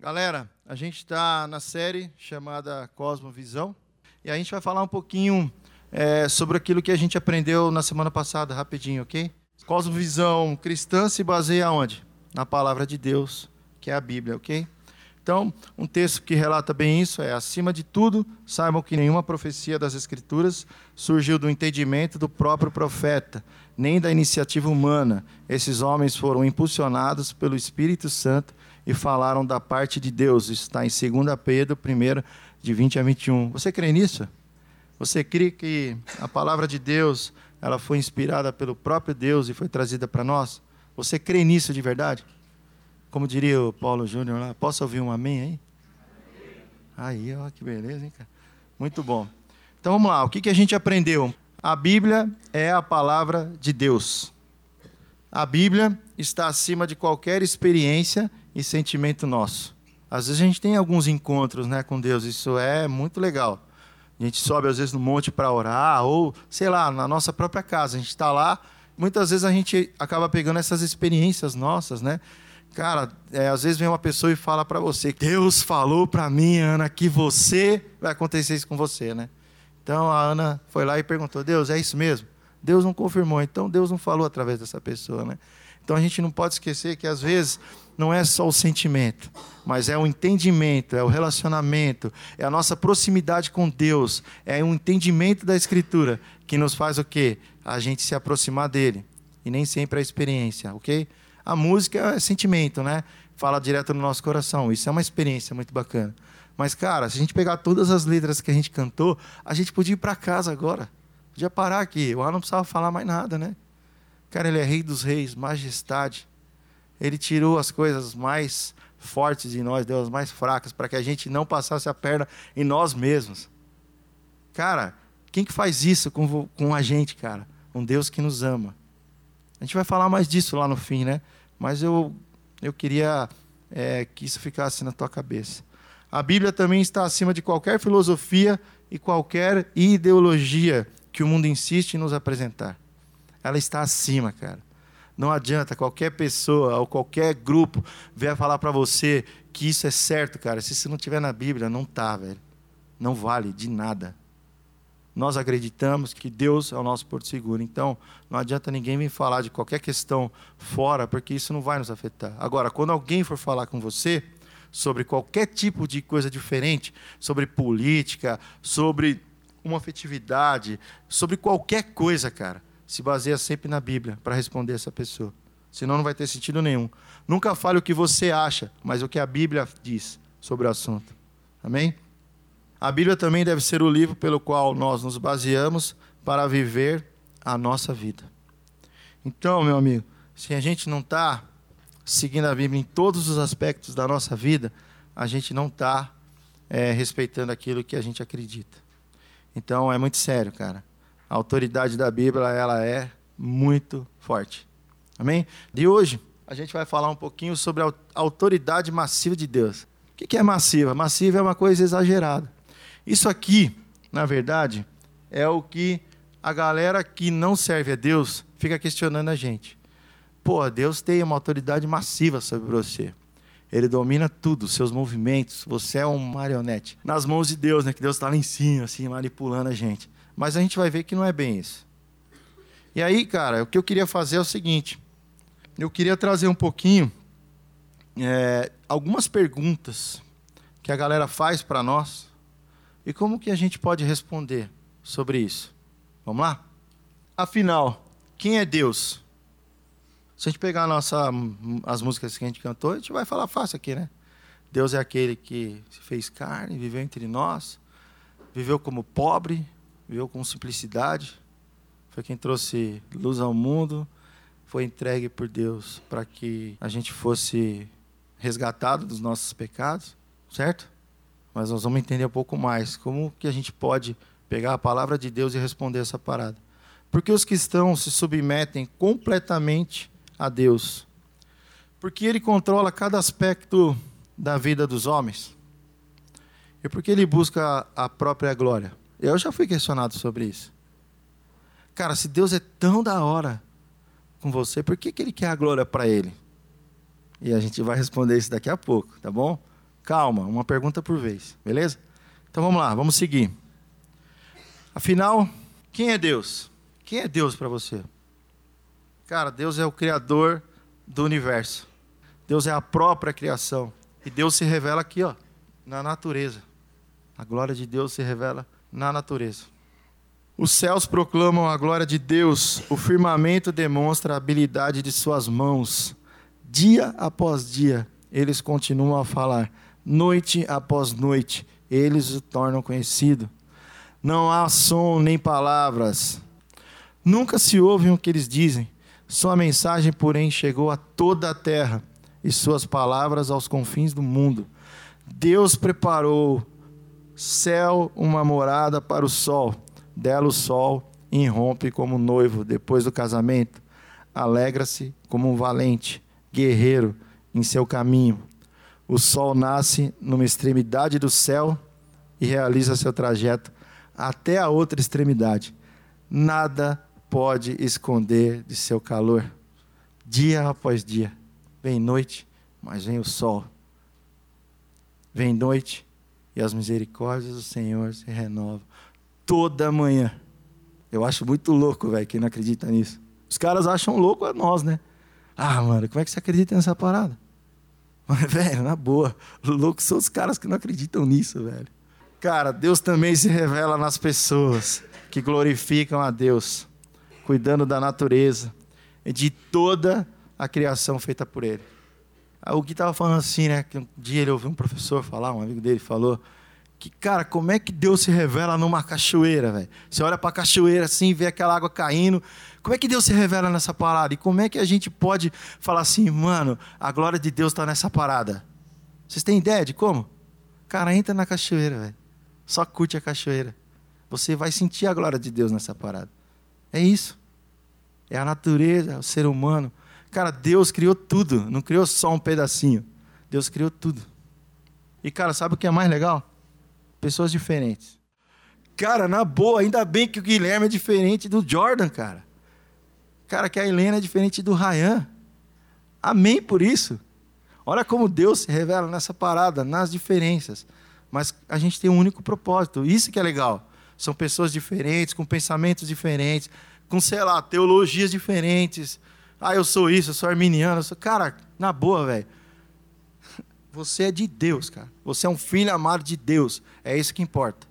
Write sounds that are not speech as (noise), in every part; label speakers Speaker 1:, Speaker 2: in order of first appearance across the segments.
Speaker 1: Galera, a gente está na série chamada Cosmovisão e a gente vai falar um pouquinho é, sobre aquilo que a gente aprendeu na semana passada, rapidinho, ok? Cosmovisão cristã se baseia onde? Na palavra de Deus, que é a Bíblia, ok? Então, um texto que relata bem isso é: acima de tudo, saibam que nenhuma profecia das Escrituras surgiu do entendimento do próprio profeta, nem da iniciativa humana. Esses homens foram impulsionados pelo Espírito Santo e falaram da parte de Deus. Isso está em 2 Pedro 1, de 20 a 21. Você crê nisso? Você crê que a palavra de Deus ela foi inspirada pelo próprio Deus e foi trazida para nós? Você crê nisso de verdade? Como diria o Paulo Júnior lá, posso ouvir um amém aí? Aí, ó, que beleza, hein, cara? Muito bom. Então vamos lá, o que, que a gente aprendeu? A Bíblia é a palavra de Deus. A Bíblia está acima de qualquer experiência e sentimento nosso. Às vezes a gente tem alguns encontros né, com Deus, isso é muito legal. A gente sobe às vezes no monte para orar, ou sei lá, na nossa própria casa. A gente está lá, muitas vezes a gente acaba pegando essas experiências nossas, né? Cara, é, às vezes vem uma pessoa e fala para você: Deus falou para mim, Ana, que você vai acontecer isso com você, né? Então a Ana foi lá e perguntou: Deus, é isso mesmo? Deus não confirmou, então Deus não falou através dessa pessoa, né? Então a gente não pode esquecer que às vezes não é só o sentimento, mas é o entendimento, é o relacionamento, é a nossa proximidade com Deus, é o entendimento da Escritura que nos faz o quê? A gente se aproximar dele. E nem sempre a experiência, ok? A música é sentimento, né? Fala direto no nosso coração. Isso é uma experiência muito bacana. Mas, cara, se a gente pegar todas as letras que a gente cantou, a gente podia ir para casa agora. Podia parar aqui. O ar não precisava falar mais nada, né? Cara, ele é rei dos reis, majestade. Ele tirou as coisas mais fortes de nós, deu as mais fracas, para que a gente não passasse a perna em nós mesmos. Cara, quem que faz isso com, com a gente, cara? Um Deus que nos ama. A gente vai falar mais disso lá no fim, né? Mas eu, eu queria é, que isso ficasse na tua cabeça. A Bíblia também está acima de qualquer filosofia e qualquer ideologia que o mundo insiste em nos apresentar ela está acima, cara. Não adianta qualquer pessoa ou qualquer grupo vier falar para você que isso é certo, cara. Se isso não tiver na Bíblia, não tá, velho. Não vale de nada. Nós acreditamos que Deus é o nosso porto seguro. Então, não adianta ninguém vir falar de qualquer questão fora, porque isso não vai nos afetar. Agora, quando alguém for falar com você sobre qualquer tipo de coisa diferente, sobre política, sobre uma afetividade, sobre qualquer coisa, cara, se baseia sempre na Bíblia para responder essa pessoa. Senão não vai ter sentido nenhum. Nunca fale o que você acha, mas o que a Bíblia diz sobre o assunto. Amém? A Bíblia também deve ser o livro pelo qual nós nos baseamos para viver a nossa vida. Então, meu amigo, se a gente não está seguindo a Bíblia em todos os aspectos da nossa vida, a gente não está é, respeitando aquilo que a gente acredita. Então, é muito sério, cara a autoridade da Bíblia ela é muito forte. Amém? De hoje, a gente vai falar um pouquinho sobre a autoridade massiva de Deus. O que é massiva? Massiva é uma coisa exagerada. Isso aqui, na verdade, é o que a galera que não serve a Deus fica questionando a gente. Pô, Deus tem uma autoridade massiva sobre você. Ele domina tudo, seus movimentos. Você é um marionete. Nas mãos de Deus, né? Que Deus está lá em cima, assim, manipulando a gente. Mas a gente vai ver que não é bem isso. E aí, cara, o que eu queria fazer é o seguinte: eu queria trazer um pouquinho é, algumas perguntas que a galera faz para nós e como que a gente pode responder sobre isso. Vamos lá? Afinal, quem é Deus? Se a gente pegar nossa, as músicas que a gente cantou, a gente vai falar fácil aqui, né? Deus é aquele que se fez carne, viveu entre nós, viveu como pobre, viveu com simplicidade, foi quem trouxe luz ao mundo, foi entregue por Deus para que a gente fosse resgatado dos nossos pecados, certo? Mas nós vamos entender um pouco mais como que a gente pode pegar a palavra de Deus e responder essa parada. Porque os cristãos se submetem completamente a Deus. Porque ele controla cada aspecto da vida dos homens. E porque ele busca a própria glória. Eu já fui questionado sobre isso. Cara, se Deus é tão da hora com você, por que, que Ele quer a glória para Ele? E a gente vai responder isso daqui a pouco, tá bom? Calma, uma pergunta por vez, beleza? Então vamos lá, vamos seguir. Afinal, quem é Deus? Quem é Deus para você? Cara, Deus é o Criador do universo. Deus é a própria criação. E Deus se revela aqui, ó, na natureza. A glória de Deus se revela na natureza. Os céus proclamam a glória de Deus, o firmamento demonstra a habilidade de suas mãos. Dia após dia, eles continuam a falar, noite após noite, eles o tornam conhecido. Não há som nem palavras. Nunca se ouve o que eles dizem. Sua mensagem, porém, chegou a toda a terra e suas palavras aos confins do mundo. Deus preparou céu uma morada para o sol. Dela o sol irrompe como noivo depois do casamento. Alegra-se como um valente guerreiro em seu caminho. O sol nasce numa extremidade do céu e realiza seu trajeto até a outra extremidade. Nada pode esconder de seu calor. Dia após dia, vem noite, mas vem o sol. Vem noite e as misericórdias do Senhor se renovam toda manhã. Eu acho muito louco, velho, quem não acredita nisso. Os caras acham louco a nós, né? Ah, mano, como é que você acredita nessa parada? (laughs) Mas, velho, na boa, loucos são os caras que não acreditam nisso, velho. Cara, Deus também se revela nas pessoas que glorificam a Deus, cuidando da natureza e de toda a criação feita por Ele. O que estava falando assim, né? Que um dia ele ouviu um professor falar, um amigo dele falou que, cara, como é que Deus se revela numa cachoeira, velho? Você olha para a cachoeira assim, vê aquela água caindo. Como é que Deus se revela nessa parada? E como é que a gente pode falar assim, mano, a glória de Deus está nessa parada? Vocês têm ideia de como? Cara, entra na cachoeira, velho. Só curte a cachoeira. Você vai sentir a glória de Deus nessa parada. É isso. É a natureza, é o ser humano. Cara, Deus criou tudo, não criou só um pedacinho. Deus criou tudo. E, cara, sabe o que é mais legal? Pessoas diferentes. Cara, na boa, ainda bem que o Guilherme é diferente do Jordan, cara. Cara, que a Helena é diferente do Ryan. Amém por isso. Olha como Deus se revela nessa parada, nas diferenças. Mas a gente tem um único propósito. Isso que é legal. São pessoas diferentes, com pensamentos diferentes, com, sei lá, teologias diferentes, ah, eu sou isso, eu sou arminiano. Eu sou... Cara, na boa, velho. (laughs) Você é de Deus, cara. Você é um filho amado de Deus. É isso que importa.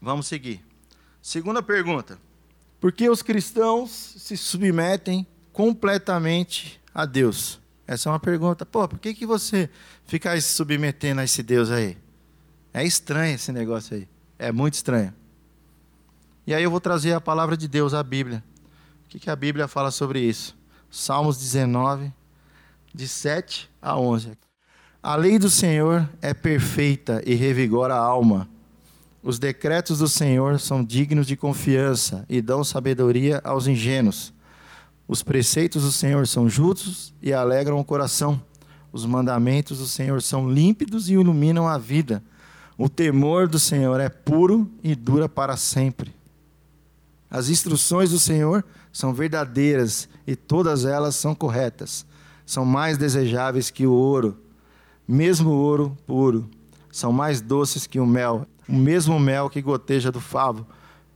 Speaker 1: Vamos seguir. Segunda pergunta. Por que os cristãos se submetem completamente a Deus? Essa é uma pergunta. Pô, por que, que você fica se submetendo a esse Deus aí? É estranho esse negócio aí. É muito estranho. E aí eu vou trazer a palavra de Deus, a Bíblia, que, que a Bíblia fala sobre isso? Salmos 19, de 7 a 11. A lei do Senhor é perfeita e revigora a alma. Os decretos do Senhor são dignos de confiança e dão sabedoria aos ingênuos. Os preceitos do Senhor são justos e alegram o coração. Os mandamentos do Senhor são límpidos e iluminam a vida. O temor do Senhor é puro e dura para sempre. As instruções do Senhor são verdadeiras e todas elas são corretas. São mais desejáveis que o ouro, mesmo ouro puro. São mais doces que o mel, o mesmo mel que goteja do favo.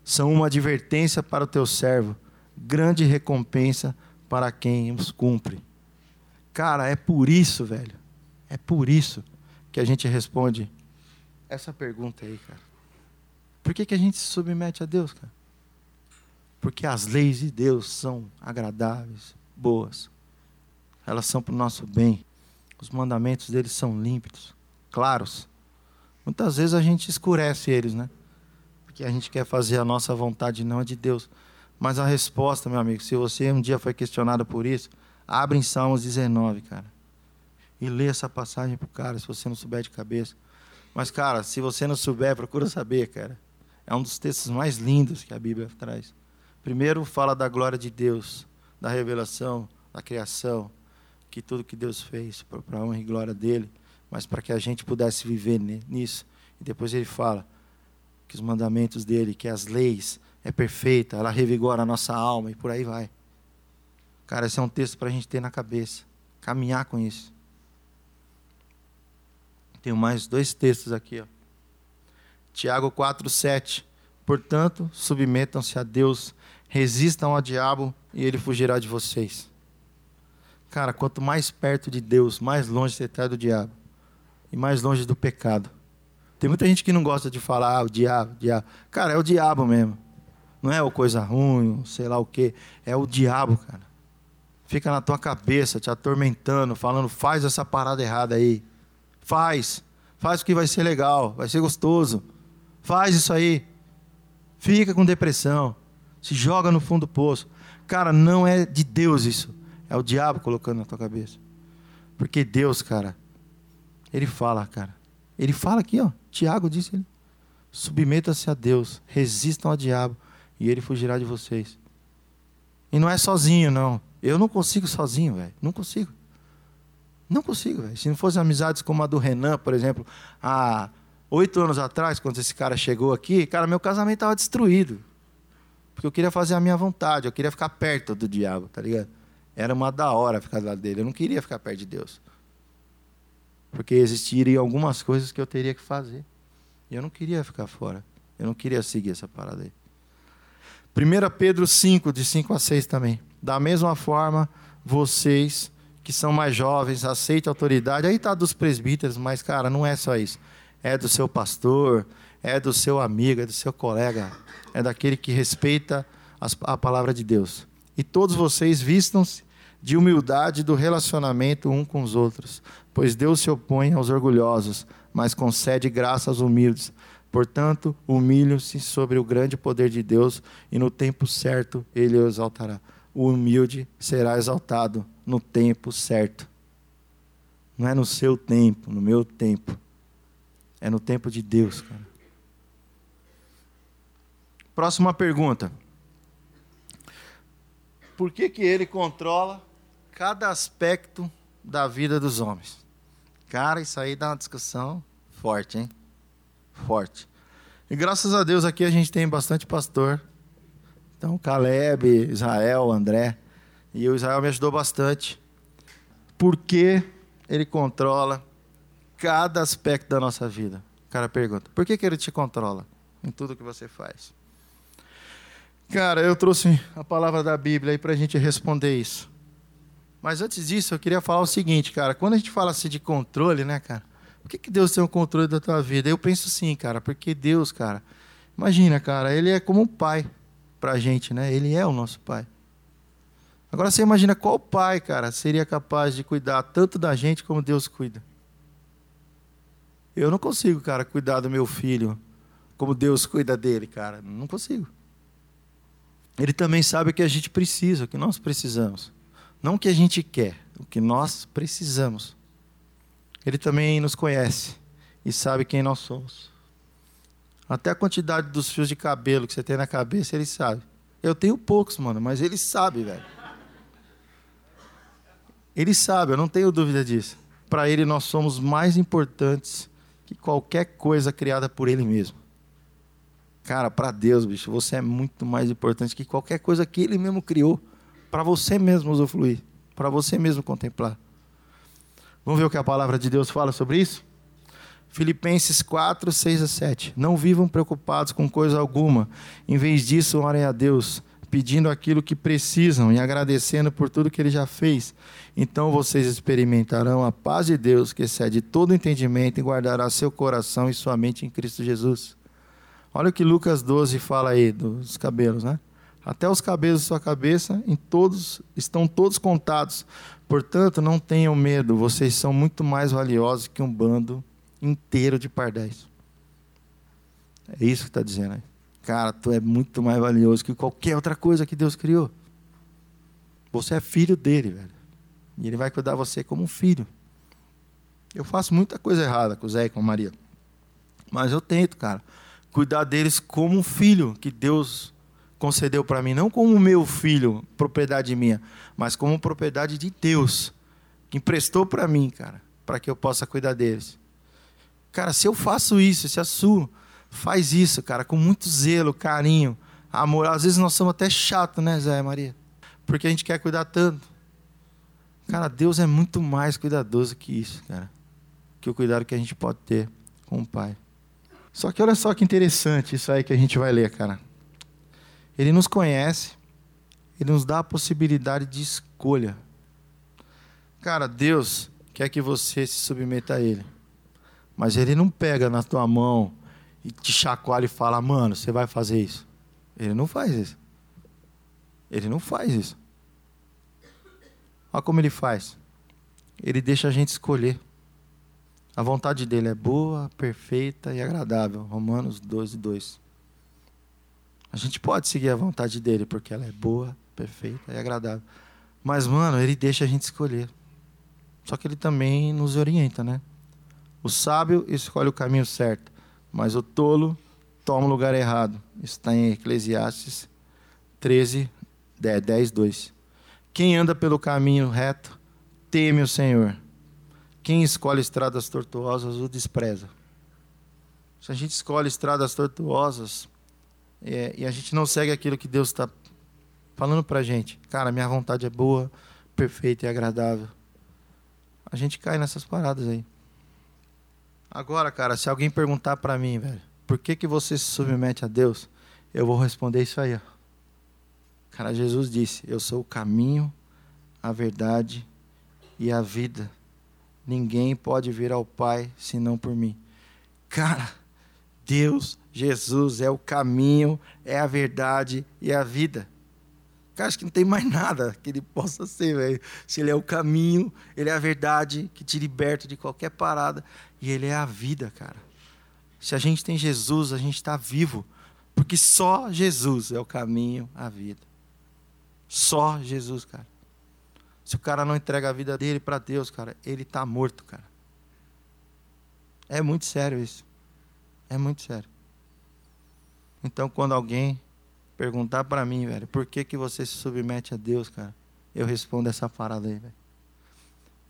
Speaker 1: São uma advertência para o teu servo, grande recompensa para quem os cumpre. Cara, é por isso, velho. É por isso que a gente responde essa pergunta aí, cara. Por que, que a gente se submete a Deus, cara? Porque as leis de Deus são agradáveis, boas. Elas são para o nosso bem. Os mandamentos deles são límpidos, claros. Muitas vezes a gente escurece eles, né? Porque a gente quer fazer a nossa vontade, não a de Deus. Mas a resposta, meu amigo, se você um dia foi questionado por isso, abre em Salmos 19, cara. E lê essa passagem pro cara, se você não souber de cabeça. Mas, cara, se você não souber, procura saber, cara. É um dos textos mais lindos que a Bíblia traz. Primeiro fala da glória de Deus, da revelação, da criação, que tudo que Deus fez para a honra e glória dele, mas para que a gente pudesse viver nisso. E depois ele fala que os mandamentos dele, que as leis é perfeita, ela revigora a nossa alma e por aí vai. Cara, esse é um texto para a gente ter na cabeça, caminhar com isso. Tenho mais dois textos aqui. Ó. Tiago 4, 7. Portanto, submetam-se a Deus, resistam ao diabo e ele fugirá de vocês. Cara, quanto mais perto de Deus, mais longe você está do diabo. E mais longe do pecado. Tem muita gente que não gosta de falar, ah, o diabo, o diabo. Cara, é o diabo mesmo. Não é o coisa ruim, sei lá o quê. É o diabo, cara. Fica na tua cabeça, te atormentando, falando, faz essa parada errada aí. Faz. Faz o que vai ser legal, vai ser gostoso. Faz isso aí. Fica com depressão. Se joga no fundo do poço. Cara, não é de Deus isso. É o diabo colocando na tua cabeça. Porque Deus, cara, ele fala, cara. Ele fala aqui, ó. Tiago disse ele. Submeta-se a Deus, resistam ao diabo e ele fugirá de vocês. E não é sozinho, não. Eu não consigo sozinho, velho. Não consigo. Não consigo, velho. Se não fosse amizades como a do Renan, por exemplo, há oito anos atrás, quando esse cara chegou aqui, cara, meu casamento estava destruído. Porque eu queria fazer a minha vontade, eu queria ficar perto do diabo, tá ligado? Era uma da hora ficar do lado dele. Eu não queria ficar perto de Deus. Porque existiriam algumas coisas que eu teria que fazer. E eu não queria ficar fora. Eu não queria seguir essa parada aí. 1 Pedro 5, de 5 a 6 também. Da mesma forma, vocês que são mais jovens, aceitem a autoridade. Aí está dos presbíteros, mas, cara, não é só isso. É do seu pastor, é do seu amigo, é do seu colega, é daquele que respeita a palavra de Deus. E todos vocês vistam-se de humildade do relacionamento um com os outros, pois Deus se opõe aos orgulhosos, mas concede graça aos humildes. Portanto, humilhe-se sobre o grande poder de Deus e no tempo certo ele o exaltará. O humilde será exaltado no tempo certo. Não é no seu tempo, no meu tempo. É no tempo de Deus, cara. Próxima pergunta por que, que ele controla cada aspecto da vida dos homens. Cara, isso aí dá uma discussão forte, hein? Forte. E graças a Deus aqui a gente tem bastante pastor. Então, Caleb, Israel, André. E o Israel me ajudou bastante. Porque ele controla cada aspecto da nossa vida. O cara pergunta: por que, que ele te controla em tudo que você faz? Cara, eu trouxe a palavra da Bíblia aí para a gente responder isso. Mas antes disso, eu queria falar o seguinte, cara. Quando a gente fala assim de controle, né, cara? Por que, que Deus tem o controle da tua vida? Eu penso sim, cara, porque Deus, cara, imagina, cara, Ele é como um pai pra gente, né? Ele é o nosso pai. Agora você imagina qual pai, cara, seria capaz de cuidar tanto da gente como Deus cuida. Eu não consigo, cara, cuidar do meu filho como Deus cuida dele, cara. Não consigo. Ele também sabe o que a gente precisa, o que nós precisamos. Não o que a gente quer, o que nós precisamos. Ele também nos conhece e sabe quem nós somos. Até a quantidade dos fios de cabelo que você tem na cabeça, ele sabe. Eu tenho poucos, mano, mas ele sabe, velho. Ele sabe, eu não tenho dúvida disso. Para ele, nós somos mais importantes que qualquer coisa criada por ele mesmo. Cara, para Deus, bicho, você é muito mais importante que qualquer coisa que Ele mesmo criou para você mesmo usufruir, para você mesmo contemplar. Vamos ver o que a palavra de Deus fala sobre isso? Filipenses 4, 6 a 7. Não vivam preocupados com coisa alguma. Em vez disso, orem a Deus, pedindo aquilo que precisam e agradecendo por tudo que Ele já fez. Então vocês experimentarão a paz de Deus, que excede todo entendimento, e guardará seu coração e sua mente em Cristo Jesus. Olha o que Lucas 12 fala aí dos cabelos, né? Até os cabelos da sua cabeça em todos estão todos contados. Portanto, não tenham medo, vocês são muito mais valiosos que um bando inteiro de pardais. É isso que está dizendo aí. Cara, tu é muito mais valioso que qualquer outra coisa que Deus criou. Você é filho dele, velho. E ele vai cuidar você como um filho. Eu faço muita coisa errada com o Zé e com a Maria. Mas eu tento, cara cuidar deles como um filho que Deus concedeu para mim, não como meu filho, propriedade minha, mas como propriedade de Deus, que emprestou para mim, cara, para que eu possa cuidar deles. Cara, se eu faço isso, se a Su faz isso, cara, com muito zelo, carinho, amor, às vezes nós somos até chato, né, Zé Maria? Porque a gente quer cuidar tanto. Cara, Deus é muito mais cuidadoso que isso, cara que o cuidado que a gente pode ter com o Pai. Só que olha só que interessante isso aí que a gente vai ler, cara. Ele nos conhece, ele nos dá a possibilidade de escolha. Cara, Deus quer que você se submeta a Ele. Mas Ele não pega na tua mão e te chacoalha e fala, mano, você vai fazer isso. Ele não faz isso. Ele não faz isso. Olha como ele faz. Ele deixa a gente escolher. A vontade dele é boa, perfeita e agradável. Romanos 12, 2. A gente pode seguir a vontade dele, porque ela é boa, perfeita e agradável. Mas, mano, ele deixa a gente escolher. Só que ele também nos orienta, né? O sábio escolhe o caminho certo, mas o tolo toma o lugar errado. Está em Eclesiastes 13, 10, 2. Quem anda pelo caminho reto teme o Senhor quem escolhe estradas tortuosas o despreza. Se a gente escolhe estradas tortuosas é, e a gente não segue aquilo que Deus está falando para a gente, cara, minha vontade é boa, perfeita e agradável. A gente cai nessas paradas aí. Agora, cara, se alguém perguntar para mim, velho, por que, que você se submete a Deus? Eu vou responder isso aí. Ó. Cara, Jesus disse: Eu sou o caminho, a verdade e a vida. Ninguém pode vir ao Pai senão por mim. Cara, Deus, Jesus é o caminho, é a verdade e a vida. Cara, acho que não tem mais (laughs) nada que ele possa ser, velho. Se ele é o caminho, ele é a verdade que te liberta de qualquer parada e ele é a vida, cara. Se a gente tem Jesus, a gente está vivo, porque só Jesus é o caminho, a vida. Só Jesus, cara. Se o cara não entrega a vida dele para Deus, cara, ele está morto, cara. É muito sério isso. É muito sério. Então, quando alguém perguntar para mim, velho, por que, que você se submete a Deus, cara, eu respondo essa parada aí, velho.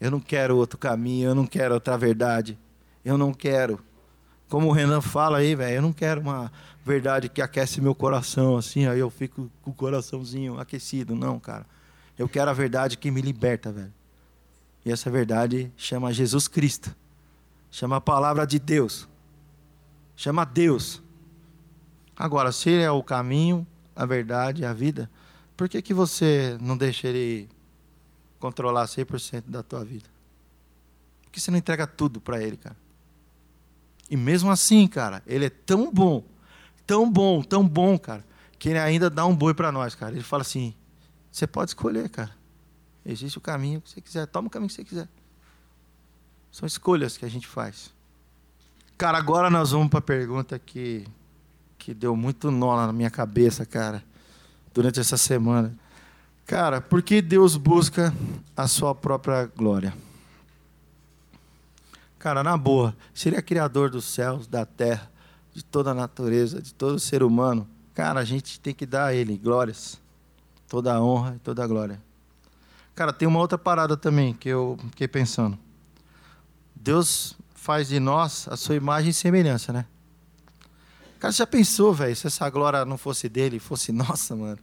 Speaker 1: Eu não quero outro caminho, eu não quero outra verdade. Eu não quero. Como o Renan fala aí, velho, eu não quero uma verdade que aquece meu coração, assim, aí eu fico com o coraçãozinho aquecido. Não, cara. Eu quero a verdade que me liberta, velho. E essa verdade chama Jesus Cristo. Chama a palavra de Deus. Chama Deus. Agora, se ele é o caminho, a verdade a vida, por que, que você não deixa ele controlar 100% da tua vida? Por que você não entrega tudo para ele, cara? E mesmo assim, cara, ele é tão bom, tão bom, tão bom, cara, que ele ainda dá um boi para nós, cara. Ele fala assim: você pode escolher, cara. Existe o caminho que você quiser. Toma o caminho que você quiser. São escolhas que a gente faz. Cara, agora nós vamos para a pergunta que, que deu muito nó na minha cabeça, cara, durante essa semana. Cara, por que Deus busca a sua própria glória? Cara, na boa, se ele é criador dos céus, da terra, de toda a natureza, de todo ser humano, cara, a gente tem que dar a ele glórias toda a honra e toda a glória. Cara, tem uma outra parada também que eu fiquei pensando. Deus faz de nós a sua imagem e semelhança, né? Cara, já pensou, velho, se essa glória não fosse dele, fosse (laughs) nossa, mano?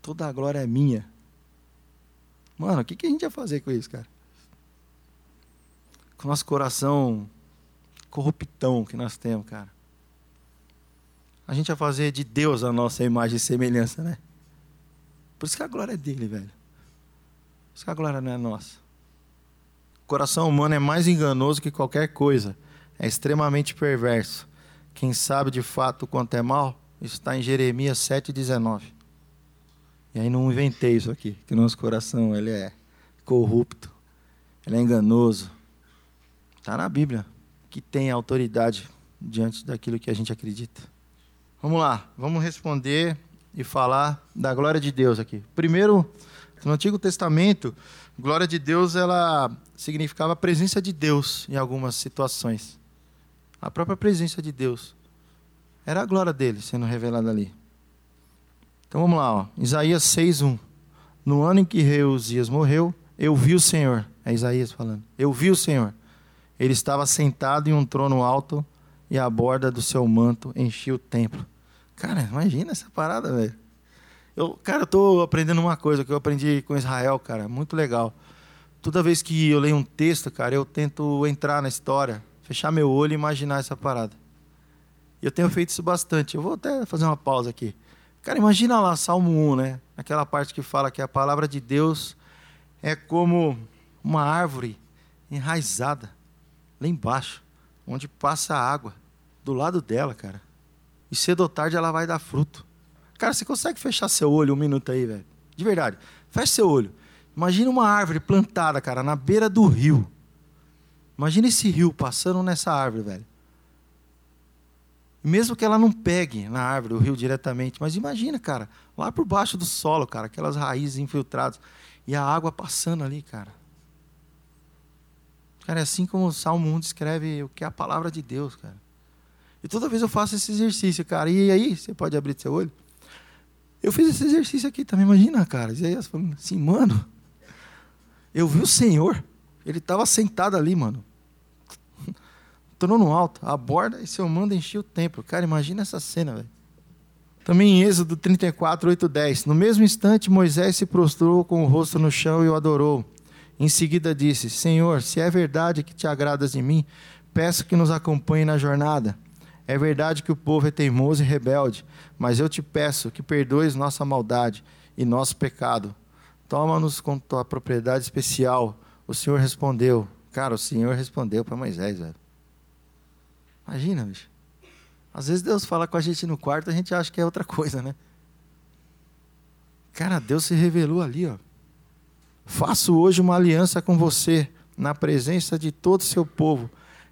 Speaker 1: Toda a glória é minha. Mano, o que, que a gente ia fazer com isso, cara? Com o nosso coração corruptão que nós temos, cara a gente vai fazer de Deus a nossa imagem e semelhança, né? Por isso que a glória é dele, velho. Por isso que a glória não é nossa. O coração humano é mais enganoso que qualquer coisa. É extremamente perverso. Quem sabe de fato quanto é mal, está em Jeremias 7,19. E aí não inventei isso aqui, que o nosso coração ele é corrupto, ele é enganoso. Está na Bíblia, que tem autoridade diante daquilo que a gente acredita. Vamos lá, vamos responder e falar da glória de Deus aqui. Primeiro, no Antigo Testamento, glória de Deus ela significava a presença de Deus em algumas situações. A própria presença de Deus. Era a glória dele sendo revelada ali. Então vamos lá, ó. Isaías 6:1. No ano em que rei Uzias morreu, eu vi o Senhor. É Isaías falando. Eu vi o Senhor. Ele estava sentado em um trono alto e a borda do seu manto enchia o templo. Cara, imagina essa parada, velho. Eu, cara, eu aprendendo uma coisa que eu aprendi com Israel, cara, muito legal. Toda vez que eu leio um texto, cara, eu tento entrar na história, fechar meu olho e imaginar essa parada. E eu tenho feito isso bastante. Eu vou até fazer uma pausa aqui. Cara, imagina lá Salmo 1, né? Aquela parte que fala que a palavra de Deus é como uma árvore enraizada lá embaixo, onde passa a água, do lado dela, cara. E cedo ou tarde ela vai dar fruto. Cara, você consegue fechar seu olho um minuto aí, velho? De verdade. Feche seu olho. Imagina uma árvore plantada, cara, na beira do rio. Imagina esse rio passando nessa árvore, velho. Mesmo que ela não pegue na árvore, o rio diretamente, mas imagina, cara, lá por baixo do solo, cara, aquelas raízes infiltradas e a água passando ali, cara. Cara, é assim como o Salmo 1 descreve o que é a palavra de Deus, cara. E toda vez eu faço esse exercício, cara. E aí, você pode abrir seu olho? Eu fiz esse exercício aqui também, imagina, cara. Isaías falando assim, mano, eu vi o Senhor, ele estava sentado ali, mano. Trono alto, a borda e seu mando enchia o templo. Cara, imagina essa cena, velho. Também em Êxodo 34, 8, 10. No mesmo instante, Moisés se prostrou com o rosto no chão e o adorou. Em seguida disse: Senhor, se é verdade que te agradas de mim, peço que nos acompanhe na jornada. É verdade que o povo é teimoso e rebelde, mas eu te peço que perdoes nossa maldade e nosso pecado. Toma-nos com tua propriedade especial. O Senhor respondeu. Cara, o Senhor respondeu para Moisés, velho. Imagina, bicho. Às vezes Deus fala com a gente no quarto, a gente acha que é outra coisa, né? Cara, Deus se revelou ali, ó. Faço hoje uma aliança com você, na presença de todo o seu povo.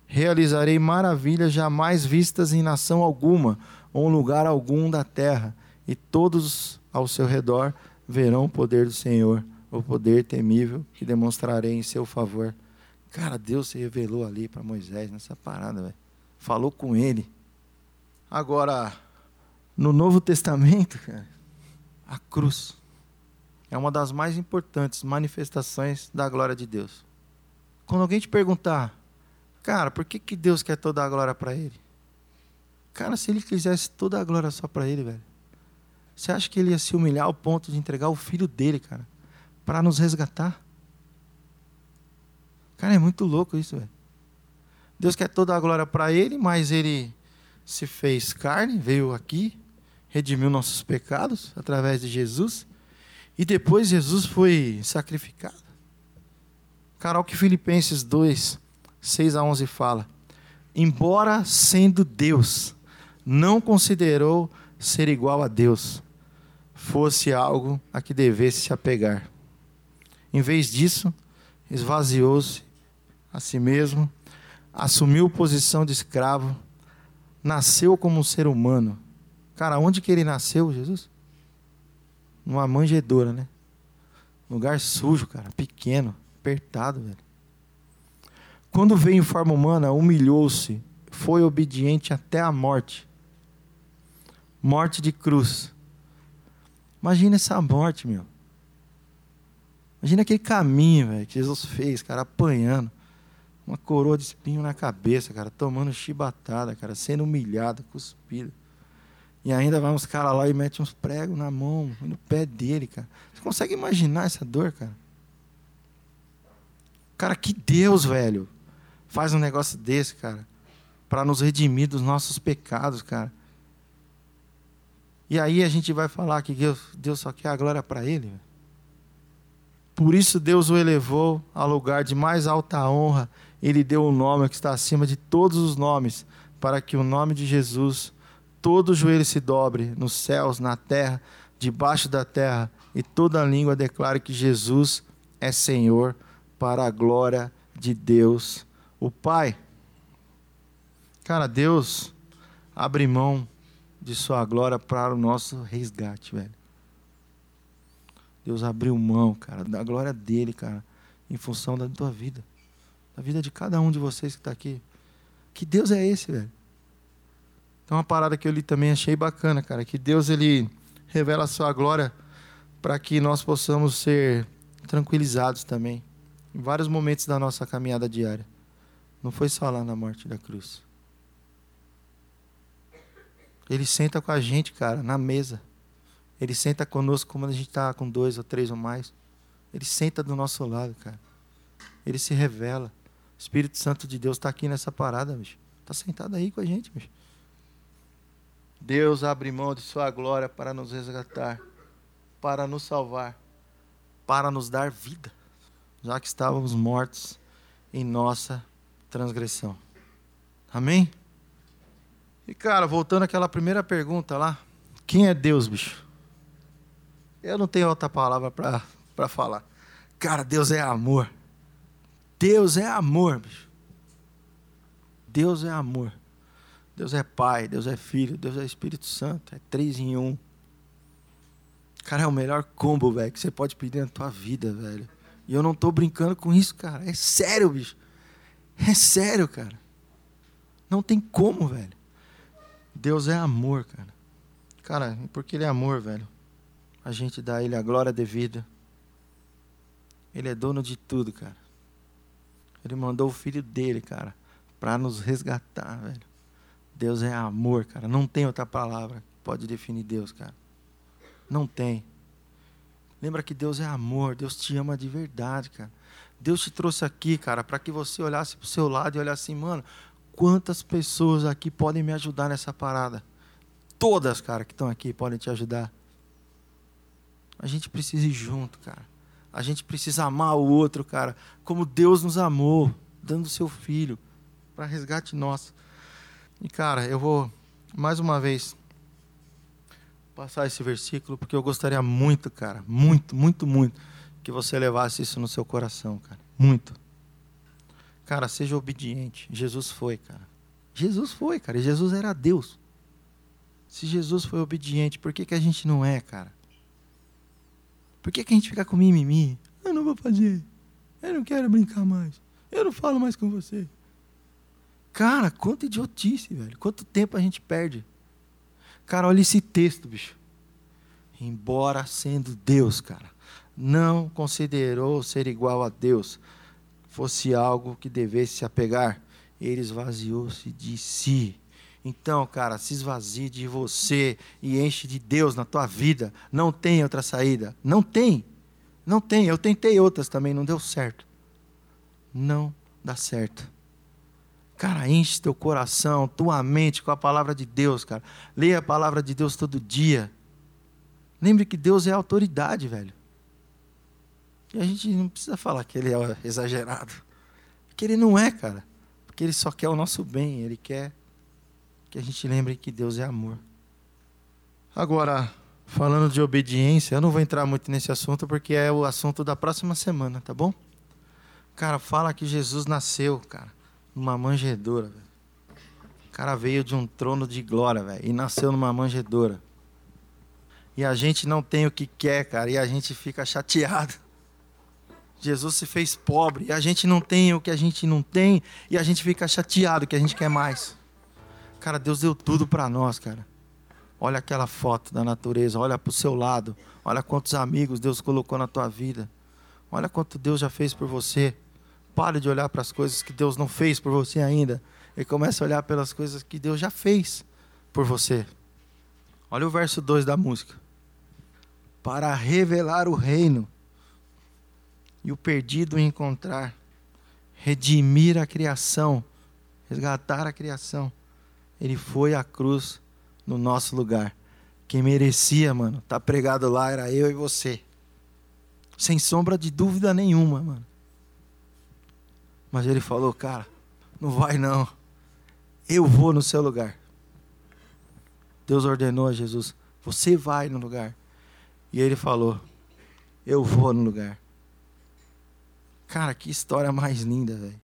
Speaker 1: Realizarei maravilhas jamais vistas em nação alguma, ou lugar algum da terra, e todos ao seu redor verão o poder do Senhor, o poder temível que demonstrarei em seu favor. Cara, Deus se revelou ali para Moisés nessa parada, velho. Falou com ele. Agora, no Novo Testamento, cara, a cruz é uma das mais importantes manifestações da glória de Deus. Quando alguém te perguntar, cara, por que, que Deus quer toda a glória para ele? Cara, se ele quisesse toda a glória só para ele, velho, você acha que ele ia se humilhar ao ponto de entregar o filho dele, cara, para nos resgatar? Cara, é muito louco isso, velho. Deus quer toda a glória para ele, mas ele se fez carne, veio aqui, redimiu nossos pecados através de Jesus e depois Jesus foi sacrificado. Cara, o que Filipenses 2, 6 a 11 fala. Embora sendo Deus, não considerou ser igual a Deus, fosse algo a que devesse se apegar. Em vez disso, esvaziou-se a si mesmo, assumiu posição de escravo, nasceu como um ser humano. Cara, onde que ele nasceu, Jesus? numa manjedoura, né? Lugar sujo, cara, pequeno, apertado, velho. Quando veio em forma humana, humilhou-se, foi obediente até a morte. Morte de cruz. Imagina essa morte, meu. Imagina aquele caminho, velho, que Jesus fez, cara, apanhando. Uma coroa de espinho na cabeça, cara, tomando chibatada, cara, sendo humilhado, cuspido. E ainda vai uns caras lá e mete uns pregos na mão no pé dele, cara. Você consegue imaginar essa dor, cara? Cara, que Deus, velho, faz um negócio desse, cara, para nos redimir dos nossos pecados, cara. E aí a gente vai falar que Deus, Deus só quer a glória para Ele. Por isso Deus o elevou ao lugar de mais alta honra. Ele deu o um nome que está acima de todos os nomes, para que o nome de Jesus todo joelho se dobre nos céus, na terra, debaixo da terra, e toda língua declare que Jesus é Senhor, para a glória de Deus, o Pai. Cara, Deus abre mão de sua glória para o nosso resgate, velho. Deus abriu mão, cara, da glória dele, cara, em função da tua vida, da vida de cada um de vocês que está aqui. Que Deus é esse, velho? Então, uma parada que eu li também achei bacana, cara, que Deus ele revela a sua glória para que nós possamos ser tranquilizados também em vários momentos da nossa caminhada diária. Não foi só lá na morte da cruz. Ele senta com a gente, cara, na mesa. Ele senta conosco como a gente está com dois ou três ou mais. Ele senta do nosso lado, cara. Ele se revela. Espírito Santo de Deus está aqui nessa parada, bicho. Está sentado aí com a gente, bicho. Deus abre mão de sua glória para nos resgatar, para nos salvar, para nos dar vida, já que estávamos mortos em nossa transgressão. Amém? E cara, voltando àquela primeira pergunta lá, quem é Deus, bicho? Eu não tenho outra palavra para falar. Cara, Deus é amor. Deus é amor, bicho. Deus é amor. Deus é Pai, Deus é Filho, Deus é Espírito Santo. É três em um. Cara, é o melhor combo, velho, que você pode pedir na tua vida, velho. E eu não tô brincando com isso, cara. É sério, bicho. É sério, cara. Não tem como, velho. Deus é amor, cara. Cara, porque Ele é amor, velho. A gente dá a Ele a glória devida. Ele é dono de tudo, cara. Ele mandou o filho dele, cara, para nos resgatar, velho. Deus é amor, cara. Não tem outra palavra que pode definir Deus, cara. Não tem. Lembra que Deus é amor, Deus te ama de verdade, cara. Deus te trouxe aqui, cara, para que você olhasse para o seu lado e olhasse assim, mano, quantas pessoas aqui podem me ajudar nessa parada? Todas, cara, que estão aqui podem te ajudar. A gente precisa ir junto, cara. A gente precisa amar o outro, cara, como Deus nos amou, dando o seu filho para resgate nosso. E, cara, eu vou mais uma vez passar esse versículo porque eu gostaria muito, cara, muito, muito, muito que você levasse isso no seu coração, cara. Muito. Cara, seja obediente. Jesus foi, cara. Jesus foi, cara. E Jesus era Deus. Se Jesus foi obediente, por que, que a gente não é, cara? Por que, que a gente fica com mimimi? Eu não vou fazer. Eu não quero brincar mais. Eu não falo mais com você. Cara, quanta idiotice, velho. Quanto tempo a gente perde. Cara, olha esse texto, bicho. Embora sendo Deus, cara, não considerou ser igual a Deus, fosse algo que devesse se apegar, ele esvaziou-se de si. Então, cara, se esvazie de você e enche de Deus na tua vida. Não tem outra saída. Não tem. Não tem. Eu tentei outras também, não deu certo. Não dá certo. Cara, enche teu coração, tua mente com a palavra de Deus, cara. Leia a palavra de Deus todo dia. Lembre que Deus é autoridade, velho. E a gente não precisa falar que ele é exagerado. Porque ele não é, cara. Porque ele só quer o nosso bem. Ele quer que a gente lembre que Deus é amor. Agora, falando de obediência, eu não vou entrar muito nesse assunto porque é o assunto da próxima semana, tá bom? Cara, fala que Jesus nasceu, cara, numa manjedoura, velho. O cara veio de um trono de glória, velho, e nasceu numa manjedoura. E a gente não tem o que quer, cara, e a gente fica chateado. Jesus se fez pobre e a gente não tem o que a gente não tem e a gente fica chateado que a gente quer mais. Cara, Deus deu tudo para nós, cara. Olha aquela foto da natureza, olha para o seu lado, olha quantos amigos Deus colocou na tua vida. Olha quanto Deus já fez por você. Pare de olhar para as coisas que Deus não fez por você ainda e comece a olhar pelas coisas que Deus já fez por você. Olha o verso 2 da música. Para revelar o reino e o perdido encontrar, redimir a criação, resgatar a criação. Ele foi à cruz no nosso lugar. Quem merecia, mano, tá pregado lá era eu e você. Sem sombra de dúvida nenhuma, mano. Mas ele falou, cara, não vai não. Eu vou no seu lugar. Deus ordenou a Jesus: Você vai no lugar. E ele falou: Eu vou no lugar. Cara, que história mais linda, velho.